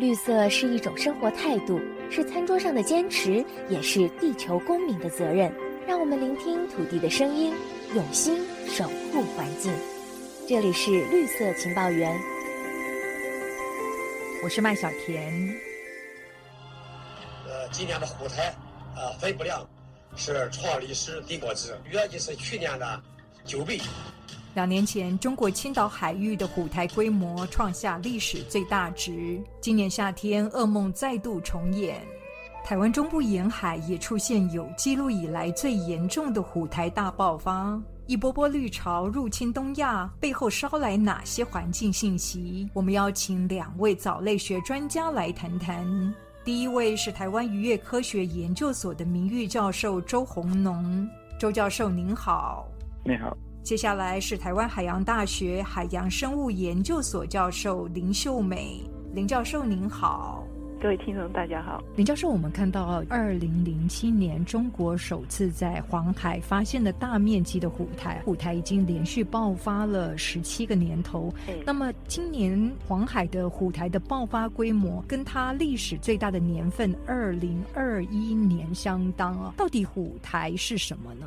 绿色是一种生活态度，是餐桌上的坚持，也是地球公民的责任。让我们聆听土地的声音，用心守护环境。这里是绿色情报员，我是麦小甜。呃，今年的虎台，呃，分布量是创历史低过值，约计是去年的九倍。两年前，中国青岛海域的虎台规模创下历史最大值。今年夏天，噩梦再度重演，台湾中部沿海也出现有记录以来最严重的虎台大爆发。一波波绿潮入侵东亚，背后捎来哪些环境信息？我们邀请两位藻类学专家来谈谈。第一位是台湾渔业科学研究所的名誉教授周宏农，周教授您好。你好。接下来是台湾海洋大学海洋生物研究所教授林秀美，林教授您好，各位听众大家好。林教授，我们看到二零零七年中国首次在黄海发现了大面积的虎台，虎台已经连续爆发了十七个年头。那么今年黄海的虎台的爆发规模跟它历史最大的年份二零二一年相当啊，到底虎台是什么呢？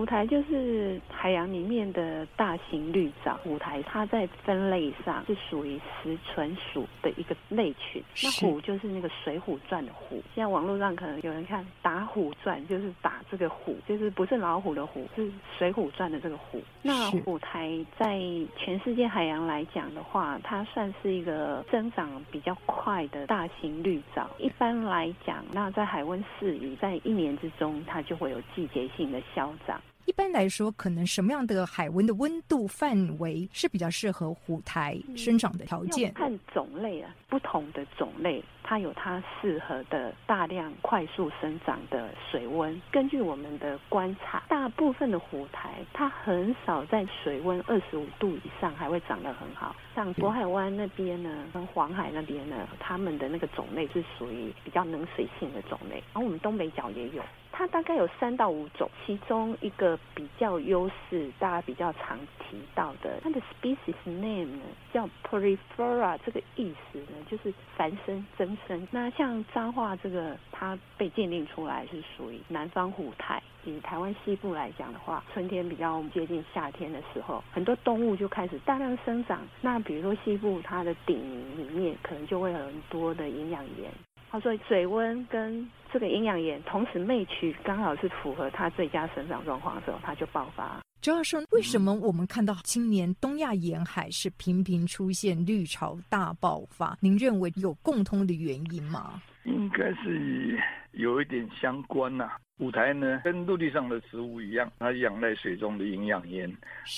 虎台就是海洋里面的大型绿藻。舞台它在分类上是属于石唇属的一个类群。那虎就是那个《水浒传》的虎。现在网络上可能有人看打虎传，就是打这个虎，就是不是老虎的虎，是《水浒传》的这个虎。那虎台在全世界海洋来讲的话，它算是一个增长比较快的大型绿藻。一般来讲，那在海温适宜，在一年之中，它就会有季节性的消长。一般来说，可能什么样的海温的温度范围是比较适合虎苔生长的条件？看种类啊，不同的种类它有它适合的大量快速生长的水温。根据我们的观察，大部分的虎苔它很少在水温二十五度以上还会长得很好。像渤海湾那边呢，跟黄海那边呢，它们的那个种类是属于比较冷水性的种类。然后我们东北角也有。它大概有三到五种，其中一个比较优势，大家比较常提到的，它的 species name 呢叫 Porifera，这个意思呢就是繁生增生。那像彰化这个，它被鉴定出来是属于南方虎台。以台湾西部来讲的话，春天比较接近夏天的时候，很多动物就开始大量生长。那比如说西部，它的顶里面可能就会很多的营养盐。他说水温跟这个营养盐同时媚取，刚好是符合它最佳生长状况的时候，它就爆发。周教授，为什么我们看到今年东亚沿海是频频出现绿潮大爆发？您认为有共通的原因吗？应该是有一点相关呐。舞台呢，跟陆地上的植物一样，它仰赖水中的营养盐，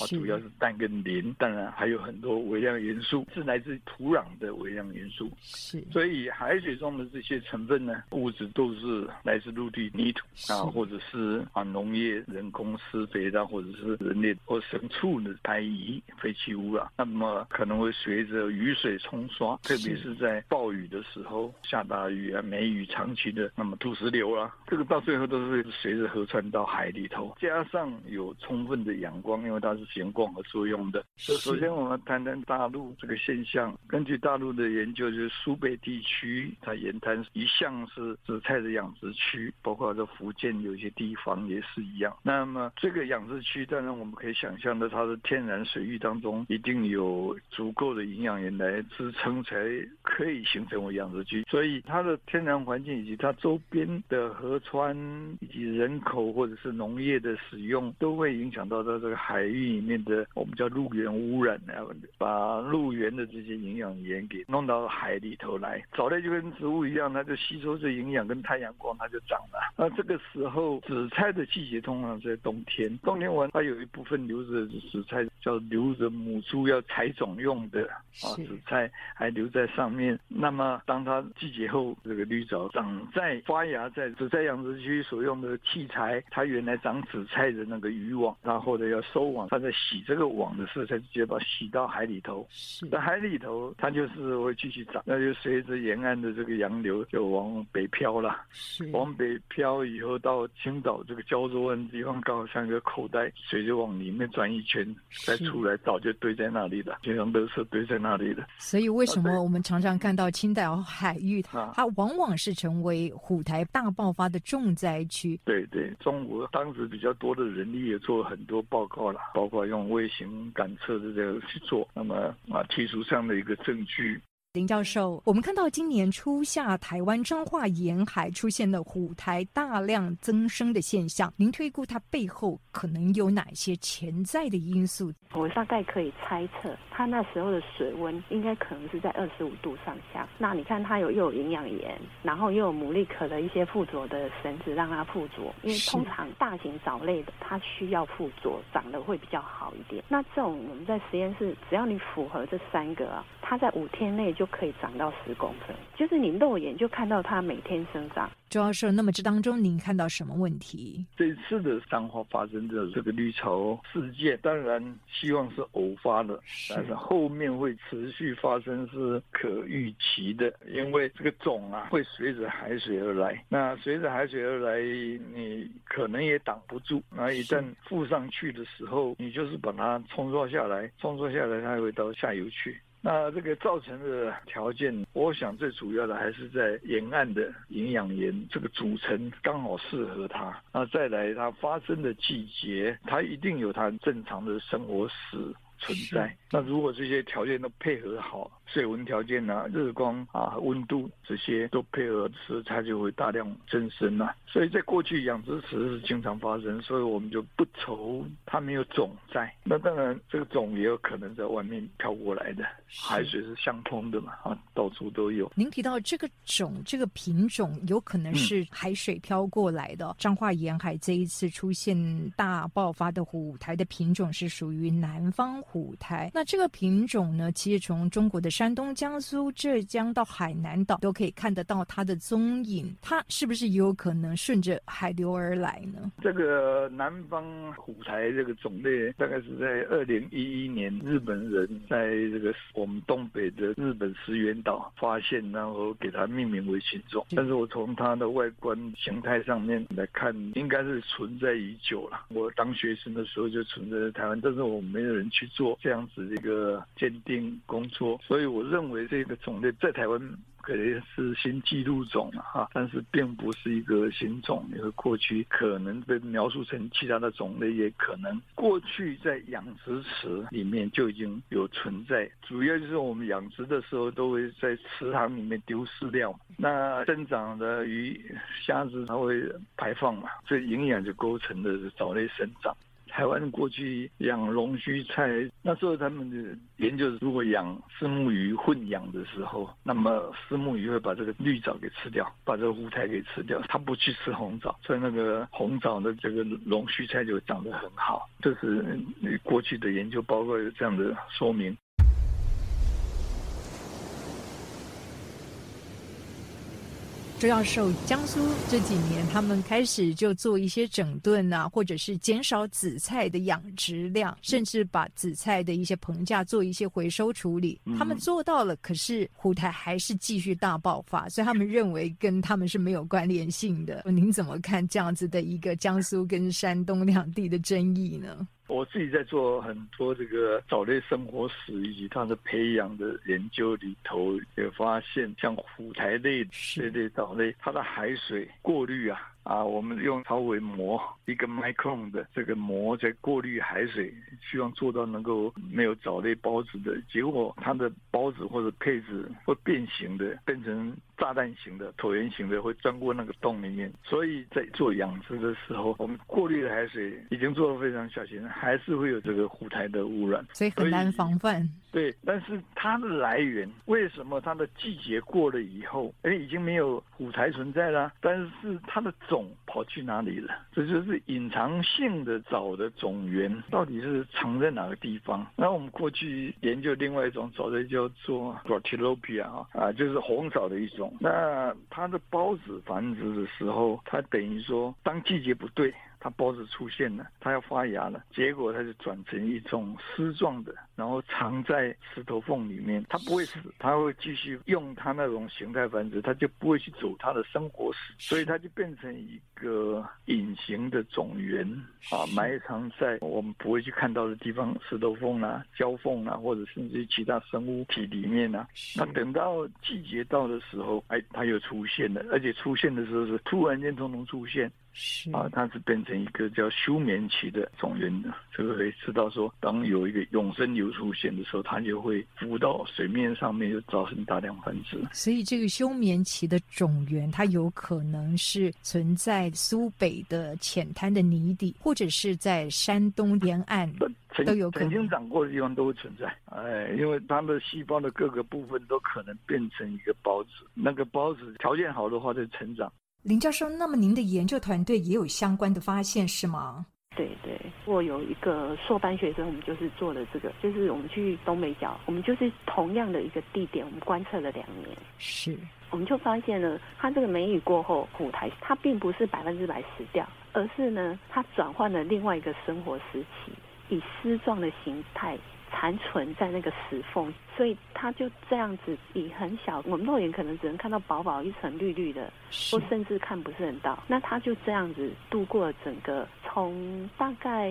啊，主要是氮跟磷，当然还有很多微量元素，是来自土壤的微量元素。是，所以海水中的这些成分呢，物质都是来自陆地泥土啊，或者是啊农业人工施肥的，或者是人类或牲畜的排遗废弃物啊，那么可能会随着雨水冲刷，特别是在暴雨的时候，下大雨啊，梅雨长期的，那么土石流啊，这个到最后都是。会随着河川到海里头，加上有充分的阳光，因为它是行光合作用的。首首先，我们谈谈大陆这个现象。根据大陆的研究，就是苏北地区它沿滩一向是紫菜的养殖区，包括这福建有些地方也是一样。那么这个养殖区，当然我们可以想象的，它的天然水域当中一定有足够的营养源来支撑，才可以形成为养殖区。所以它的天然环境以及它周边的河川。以及人口或者是农业的使用，都会影响到它这个海域里面的我们叫陆源污染啊，把陆源的这些营养盐给弄到海里头来。藻类就跟植物一样，它就吸收这营养跟太阳光，它就长了。那这个时候紫菜的季节通常在冬天，冬天完它有一部分留着紫菜，叫留着母猪要采种用的啊，紫菜还留在上面。那么当它季节后，这个绿藻长在发芽在紫菜养殖区所用。用的器材，它原来长紫菜的那个渔网，然后呢要收网，它在洗这个网的时候，才直接把洗到海里头。是在海里头，它就是会继续长，那就随着沿岸的这个洋流就往北漂了。是往北漂以后，到青岛这个胶州湾地方，刚好像一个口袋，水就往里面转一圈，再出来，早就堆在那里了，就像垃圾堆在那里了。所以为什么我们常常看到青岛海域，啊它往往是成为虎台大爆发的重灾区？对对，中国当时比较多的人力也做了很多报告了，包括用微型感测的这个去做，那么啊提出这样的一个证据。林教授，我们看到今年初夏台湾彰化沿海出现了虎台大量增生的现象，您推估它背后可能有哪些潜在的因素？我大概可以猜测，它那时候的水温应该可能是在二十五度上下。那你看它有又有营养盐，然后又有牡蛎壳的一些附着的绳子让它附着，因为通常大型藻类的它需要附着，长得会比较好一点。那这种我们在实验室，只要你符合这三个啊，它在五天内就可以长到十公分，就是你肉眼就看到它每天生长。周教授，那么这当中您看到什么问题？这次的彰化发生的这个绿潮事件，当然希望是偶发的，但是后面会持续发生是可预期的，因为这个种啊会随着海水而来，那随着海水而来，你可能也挡不住，那一旦附上去的时候，你就是把它冲刷下来，冲刷下来它会到下游去。那这个造成的条件，我想最主要的还是在沿岸的营养盐这个组成刚好适合它。那再来它发生的季节，它一定有它正常的生活史存在。那如果这些条件都配合好，水温条件啊、日光啊、温度这些都配合时，它就会大量增生啊。所以在过去养殖池是经常发生，所以我们就不愁它没有种在。那当然，这个种也有可能在外面飘过来的，海水是相通的嘛，啊，到处都有。您提到这个种、这个品种有可能是海水飘过来的。彰化沿海这一次出现大爆发的虎台的品种是属于南方虎台。那这个品种呢，其实从中国的山东、江苏、浙江到海南岛都可以看得到它的踪影。它是不是也有可能顺着海流而来呢？这个南方虎台这个种类，大概是在二零一一年，日本人在这个我们东北的日本石垣岛发现，然后给它命名为群种。但是我从它的外观形态上面来看，应该是存在已久了。我当学生的时候就存在在台湾，但是我们没有人去做这样子的一个鉴定工作，所以所以我认为这个种类在台湾。可能是新纪录种了哈，但是并不是一个新种，因为过去可能被描述成其他的种类，也可能过去在养殖池里面就已经有存在。主要就是我们养殖的时候都会在池塘里面丢饲料，那生长的鱼、虾子它会排放嘛，这营养就构成的藻类生长。台湾过去养龙须菜，那时候他们的研究，如果养丝木鱼混养的时候，那么丝木鱼会把这个绿藻给吃掉，把这个乌苔给吃掉，它不去吃红藻，所以那个红藻的这个龙须菜就长得很好。这是过去的研究报告有这样的说明。周教授，江苏这几年他们开始就做一些整顿啊，或者是减少紫菜的养殖量，甚至把紫菜的一些棚架做一些回收处理。他们做到了，可是虎台还是继续大爆发，所以他们认为跟他们是没有关联性的。您怎么看这样子的一个江苏跟山东两地的争议呢？我自己在做很多这个藻类生活史以及它的培养的研究里头，也发现像虎台类这类藻类，它的海水过滤啊。啊，我们用超微膜一个 micron 的这个膜在过滤海水，希望做到能够没有藻类孢子的结果，它的孢子或者配子会变形的，变成炸弹型的、椭圆形的，会钻过那个洞里面。所以在做养殖的时候，我们过滤的海水已经做得非常小心，还是会有这个湖台的污染，所以很难防范。对，但是它的来源为什么它的季节过了以后，哎，已经没有虎台存在了，但是它的种跑去哪里了？这就是隐藏性的藻的种源到底是藏在哪个地方？那我们过去研究另外一种藻类叫做 Grottilopia 啊，啊，就是红藻的一种。那它的孢子繁殖的时候，它等于说当季节不对。它孢子出现了，它要发芽了，结果它就转成一种丝状的，然后藏在石头缝里面。它不会死，它会继续用它那种形态繁殖，它就不会去走它的生活史，所以它就变成一个隐形的种源啊，埋藏在我们不会去看到的地方，石头缝啊、胶缝啊，或者甚至其他生物体里面啊。那等到季节到的时候，哎，它又出现了，而且出现的时候是突然间通通出现。是啊，它是变成一个叫休眠期的种源的，这个可以知道说，当有一个永生流出现的时候，它就会浮到水面上面，就造成大量繁殖。所以，这个休眠期的种源，它有可能是存在苏北的浅滩的泥底，或者是在山东沿岸都有可能。曾经长过的地方都会存在，哎，因为它的细胞的各个部分都可能变成一个孢子，那个孢子条件好的话就成长。林教授，那么您的研究团队也有相关的发现是吗？对对，我有一个硕班学生，我们就是做了这个，就是我们去东北角，我们就是同样的一个地点，我们观测了两年，是，我们就发现了，它这个梅雨过后，虎台它并不是百分之百死掉，而是呢，它转换了另外一个生活时期，以丝状的形态。残存在那个石缝，所以它就这样子以很小，我们肉眼可能只能看到薄薄一层绿绿的，或甚至看不是很到。那它就这样子度过了整个，从大概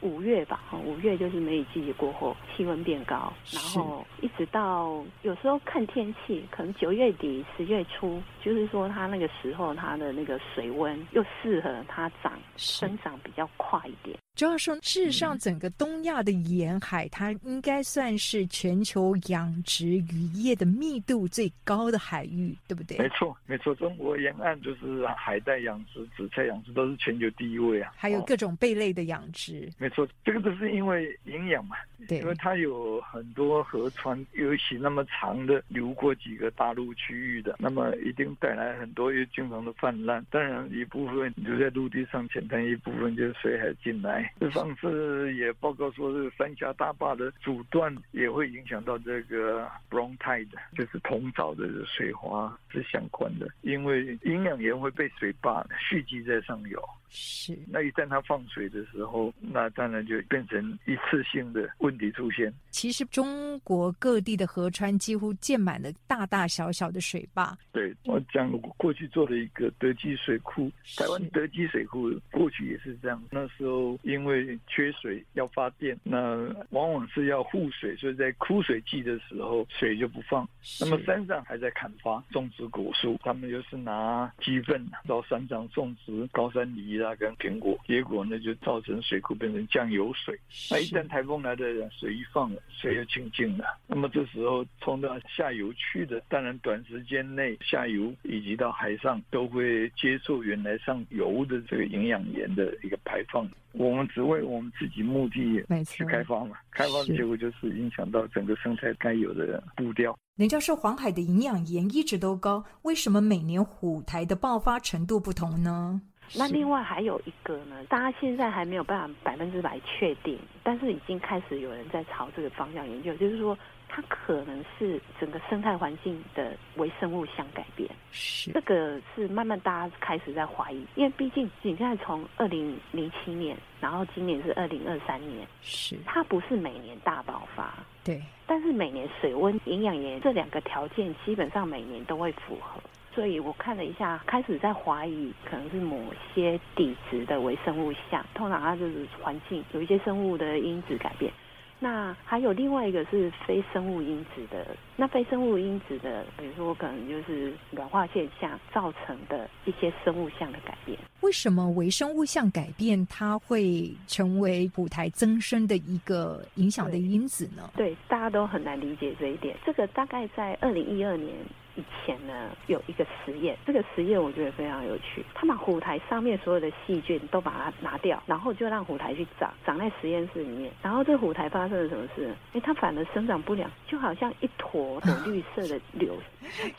五月吧，五月就是梅雨季节过后，气温变高，然后一直到有时候看天气，可能九月底十月初，就是说它那个时候它的那个水温又适合它长生长比较快一点。主要说，事实上，整个东亚的沿海，它应该算是全球养殖渔业的密度最高的海域，对不对？没错，没错，中国沿岸就是海带养殖、紫菜养殖都是全球第一位啊。还有各种贝类的养殖。没错，这个都是因为营养嘛。对，因为它有很多河川，尤其那么长的流过几个大陆区域的，那么一定带来很多又经常的泛滥。当然，一部分留在陆地上浅滩，一部分就是水海进来。这上次也报告说，这个三峡大坝的阻断也会影响到这个 brown tide，就是同藻的水花是相关的，因为营养盐会被水坝蓄积在上游。是，那一旦它放水的时候，那当然就变成一次性的问题出现。其实中国各地的河川几乎建满了大大小小的水坝。对我讲过去做了一个德基水库，台湾德基水库过去也是这样。那时候因为缺水要发电，那往往是要护水，所以在枯水季的时候水就不放。那么山上还在砍伐种植果树，他们又是拿鸡粪到山上种植高山梨。啊跟苹果，结果呢就造成水库变成酱油水。那一旦台风来的水一放了，水又清净了。那么这时候冲到下游去的，当然短时间内下游以及到海上都会接受原来上游的这个营养盐的一个排放。我们只为我们自己目的去开发嘛，开发的结果就是影响到整个生态该有的步调。林教授，黄海的营养盐一直都高，为什么每年虎台的爆发程度不同呢？那另外还有一个呢，大家现在还没有办法百分之百确定，但是已经开始有人在朝这个方向研究，就是说它可能是整个生态环境的微生物相改变。是。这个是慢慢大家开始在怀疑，因为毕竟你现在从二零零七年，然后今年是二零二三年，是。它不是每年大爆发，对，但是每年水温、营养盐这两个条件基本上每年都会符合。所以我看了一下，开始在怀疑可能是某些底质的微生物像，通常它就是环境有一些生物的因子改变。那还有另外一个是非生物因子的，那非生物因子的，比如说可能就是软化现象造成的一些生物相的改变。为什么微生物相改变它会成为舞台增生的一个影响的因子呢？对，大家都很难理解这一点。这个大概在二零一二年。以前呢，有一个实验，这个实验我觉得非常有趣。他把虎台上面所有的细菌都把它拿掉，然后就让虎台去长，长在实验室里面。然后这虎台发生了什么事？哎，它反而生长不良，就好像一坨的绿色的瘤，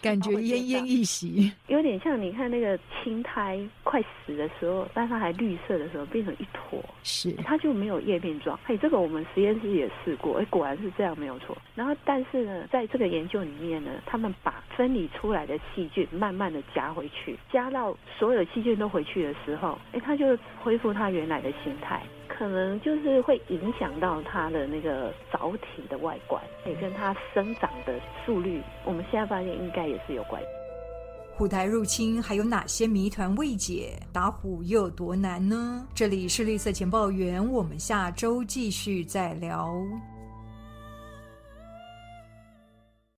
感觉奄奄一息，有点像你看那个青苔快死死的时候，但它还绿色的时候变成一坨，是它就没有叶片状。哎，这个我们实验室也试过，哎，果然是这样，没有错。然后，但是呢，在这个研究里面呢，他们把分离出来的细菌慢慢的加回去，加到所有的细菌都回去的时候，哎，它就恢复它原来的形态。可能就是会影响到它的那个藻体的外观，也跟它生长的速率，我们现在发现应该也是有关系。虎台入侵还有哪些谜团未解？打虎又有多难呢？这里是绿色情报员，我们下周继续再聊。